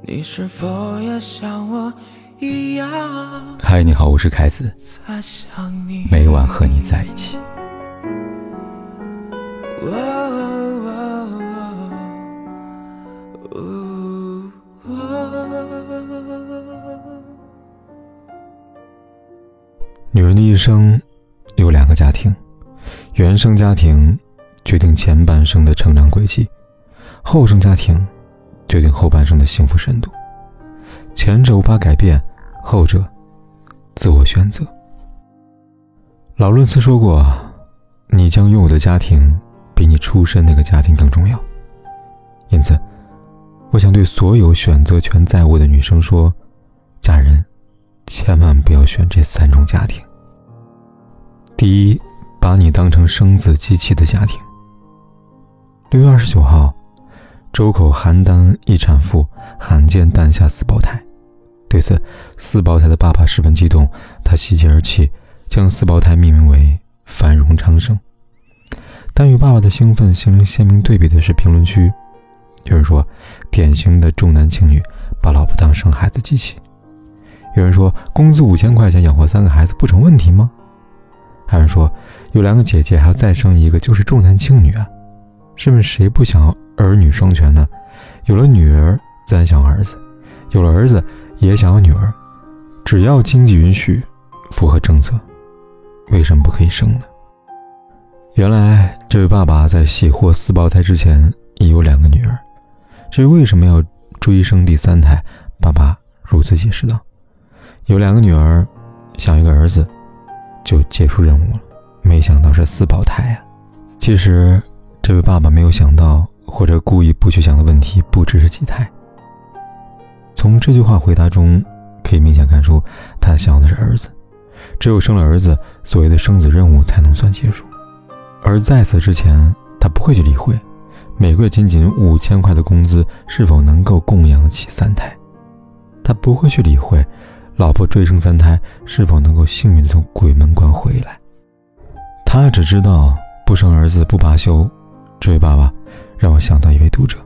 你是否也像我一样？嗨，你好，我是凯子，每晚和你在一起。女人的一生有两个家庭，原生家庭决定前半生的成长轨迹，后生家庭。决定后半生的幸福深度，前者无法改变，后者自我选择。老伦斯说过：“你将拥有的家庭比你出身那个家庭更重要。”因此，我想对所有选择权在握的女生说：“嫁人，千万不要选这三种家庭。第一，把你当成生子机器的家庭。”六月二十九号。周口邯郸一产妇罕见诞下四胞胎，对此，四胞胎的爸爸十分激动，他喜极而泣，将四胞胎命名为繁荣昌盛。但与爸爸的兴奋形成鲜明对比的是评论区，有人说典型的重男轻女，把老婆当生孩子机器；有人说工资五千块钱养活三个孩子不成问题吗？还有人说有两个姐姐还要再生一个就是重男轻女啊！是不是谁不想要？儿女双全呢？有了女儿，自然想儿子；有了儿子，也想要女儿。只要经济允许，符合政策，为什么不可以生呢？原来，这位爸爸在喜获四胞胎之前已有两个女儿。至于为什么要追生第三胎，爸爸如此解释道：“有两个女儿，想一个儿子，就结束任务了。没想到是四胞胎呀！其实，这位爸爸没有想到。”或者故意不去想的问题不只是几胎。从这句话回答中，可以明显看出他想要的是儿子。只有生了儿子，所谓的生子任务才能算结束。而在此之前，他不会去理会每个月仅仅五千块的工资是否能够供养得起三胎，他不会去理会老婆追生三胎是否能够幸运的从鬼门关回来。他只知道不生儿子不罢休。这位爸爸。让我想到一位读者。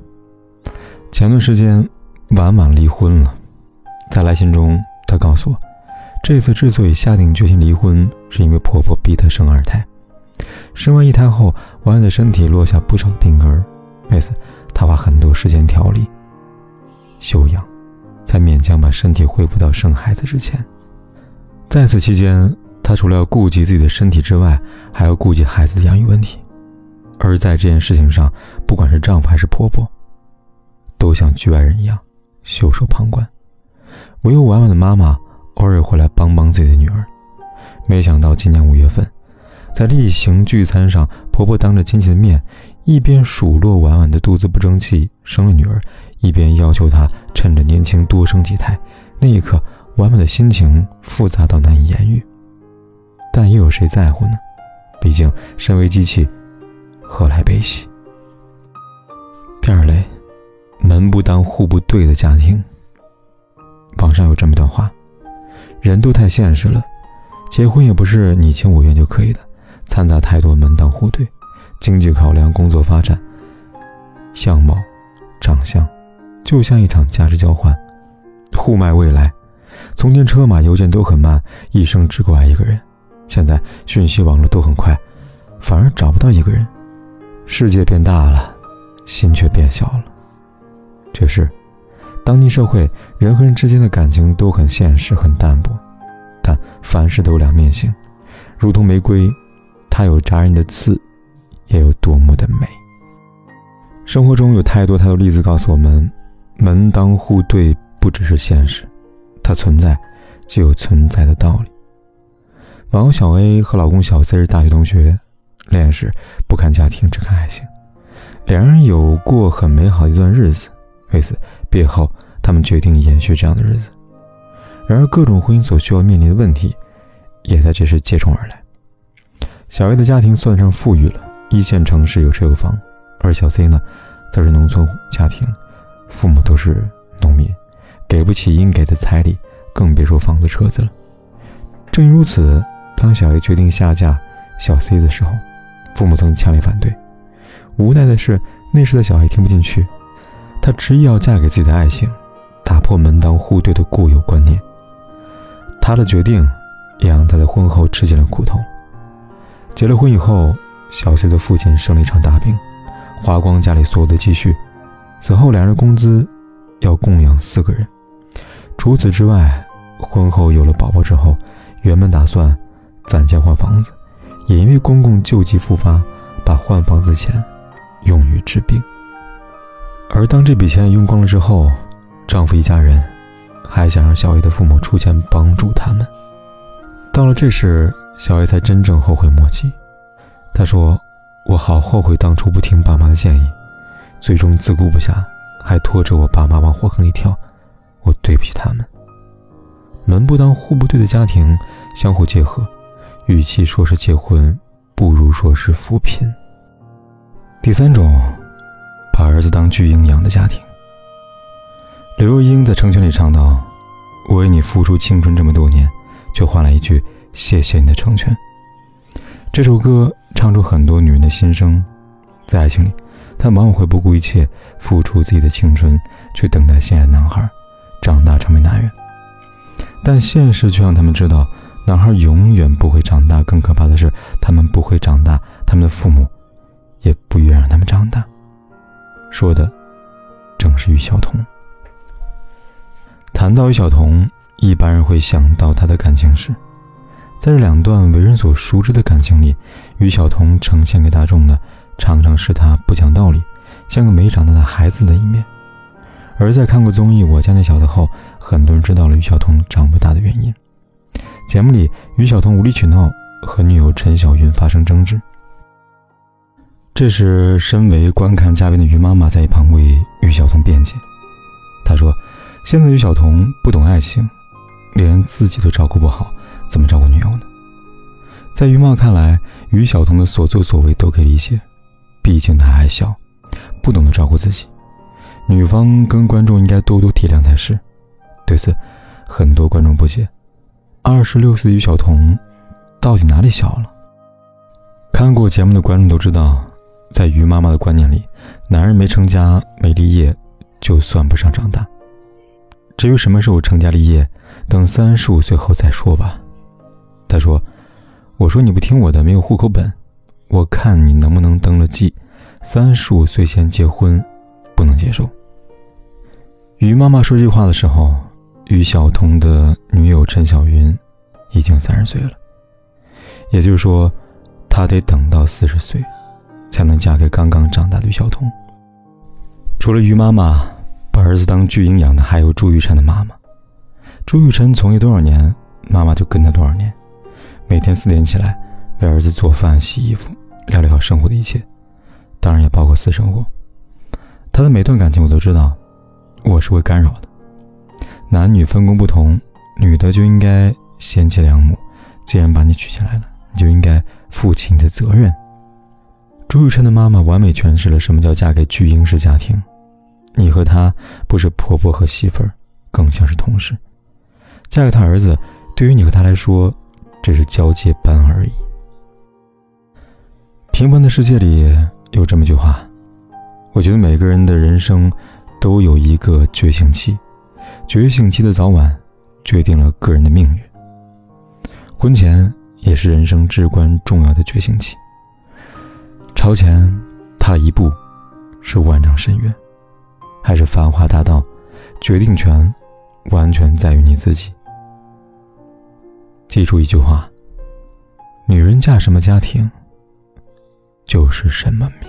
前段时间，婉婉离婚了。在来信中，她告诉我，这次之所以下定决心离婚，是因为婆婆逼她生二胎。生完一胎后，婉婉的身体落下不少病根，为此她花很多时间调理、休养，才勉强把身体恢复到生孩子之前。在此期间，她除了要顾及自己的身体之外，还要顾及孩子的养育问题。而在这件事情上，不管是丈夫还是婆婆，都像局外人一样袖手旁观。唯有婉婉的妈妈偶尔会来帮帮自己的女儿。没想到今年五月份，在例行聚餐上，婆婆当着亲戚的面，一边数落婉婉的肚子不争气，生了女儿，一边要求她趁着年轻多生几胎。那一刻，婉婉的心情复杂到难以言喻。但又有谁在乎呢？毕竟身为机器。何来悲喜？第二类，门不当户不对的家庭。网上有这么段话：人都太现实了，结婚也不是你情我愿就可以的，掺杂太多门当户对、经济考量、工作发展、相貌、长相，就像一场价值交换，互卖未来。从前车马邮件都很慢，一生只够爱一个人；现在讯息网络都很快，反而找不到一个人。世界变大了，心却变小了。这是当今社会人和人之间的感情都很现实、很淡薄，但凡事都有两面性，如同玫瑰，它有扎人的刺，也有夺目的美。生活中有太多太多例子告诉我们，门当户对不只是现实，它存在就有存在的道理。网友小 A 和老公小 C 是大学同学。恋爱时不看家庭，只看爱情。两人有过很美好的一段日子，为此毕业后他们决定延续这样的日子。然而，各种婚姻所需要面临的问题，也在这时接踵而来。小 A 的家庭算上富裕了，一线城市有车有房，而小 C 呢，则是农村家庭，父母都是农民，给不起应给的彩礼，更别说房子车子了。正因如此，当小 A 决定下嫁小 C 的时候，父母曾强烈反对，无奈的是，那时的小 A 听不进去，她执意要嫁给自己的爱情，打破门当户对的固有观念。他的决定也让他在婚后吃尽了苦头。结了婚以后，小 C 的父亲生了一场大病，花光家里所有的积蓄。此后，两人工资要供养四个人。除此之外，婚后有了宝宝之后，原本打算攒钱换房子，也因为公公旧疾复发，把换房子钱用于治病。而当这笔钱用光了之后，丈夫一家人还想让小 A 的父母出钱帮助他们。到了这时，小 A 才真正后悔莫及。他说：“我好后悔当初不听爸妈的建议，最终自顾不暇，还拖着我爸妈往火坑里跳。我对不起他们。门不当户不对的家庭相互结合，与其说是结婚，不如说是扶贫。第三种，把儿子当巨婴养的家庭。”刘若英在《成全》里唱道：“我为你付出青春这么多年，却换来一句谢谢你的成全。”这首歌唱出很多女人的心声，在爱情里，她往往会不顾一切付出自己的青春，去等待心爱男孩长大成为男人。但现实却让他们知道，男孩永远不会长大。更可怕的是，他们不会长大，他们的父母也不愿让他们长大。说的正是于晓彤。谈到于晓彤，一般人会想到她的感情史。在这两段为人所熟知的感情里，于晓彤呈现给大众的常常是她不讲道理、像个没长大的孩子的一面。而在看过综艺《我家那小子》后，很多人知道了于晓彤长不大的原因。节目里，于晓彤无理取闹，和女友陈小云发生争执。这时，身为观看嘉宾的于妈妈在一旁为于晓彤辩解，她说。现在于晓彤不懂爱情，连自己都照顾不好，怎么照顾女友呢？在于妈看来，于晓彤的所作所为都可以理解，毕竟她还小，不懂得照顾自己。女方跟观众应该多多体谅才是。对此，很多观众不解：二十六岁的于晓彤到底哪里小了？看过节目的观众都知道，在于妈妈的观念里，男人没成家没立业，就算不上长大。至于什么时候成家立业，等三十五岁后再说吧。他说：“我说你不听我的，没有户口本，我看你能不能登了记。三十五岁前结婚，不能接受。”于妈妈说这句话的时候，于晓彤的女友陈小云已经三十岁了，也就是说，她得等到四十岁，才能嫁给刚刚长大的于晓彤。除了于妈妈。把儿子当巨婴养的还有朱雨辰的妈妈。朱雨辰从业多少年，妈妈就跟他多少年。每天四点起来为儿子做饭、洗衣服，料理好生活的一切，当然也包括私生活。他的每段感情我都知道，我是会干扰的。男女分工不同，女的就应该贤妻良母。既然把你娶进来了，你就应该负起你的责任。朱雨辰的妈妈完美诠释了什么叫嫁给巨婴式家庭。你和他不是婆婆和媳妇儿，更像是同事。嫁给他儿子，对于你和他来说，只是交接班而已。平凡的世界里有这么句话，我觉得每个人的人生都有一个觉醒期，觉醒期的早晚决定了个人的命运。婚前也是人生至关重要的觉醒期。朝前踏一步，是万丈深渊。还是繁华大道，决定权完全在于你自己。记住一句话：女人嫁什么家庭，就是什么命。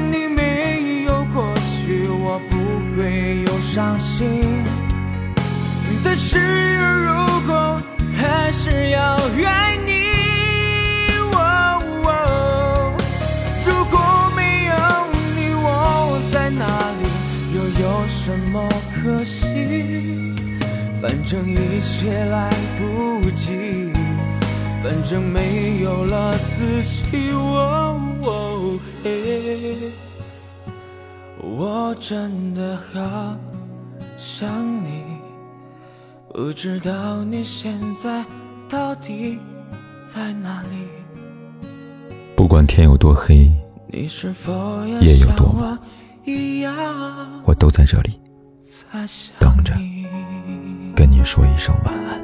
可惜？反正一切来不及，反正没有了自己。我我真的好想你，不知道你现在到底在哪里？不管天有多黑，夜有多晚。我都在这里等着，跟你说一声晚安。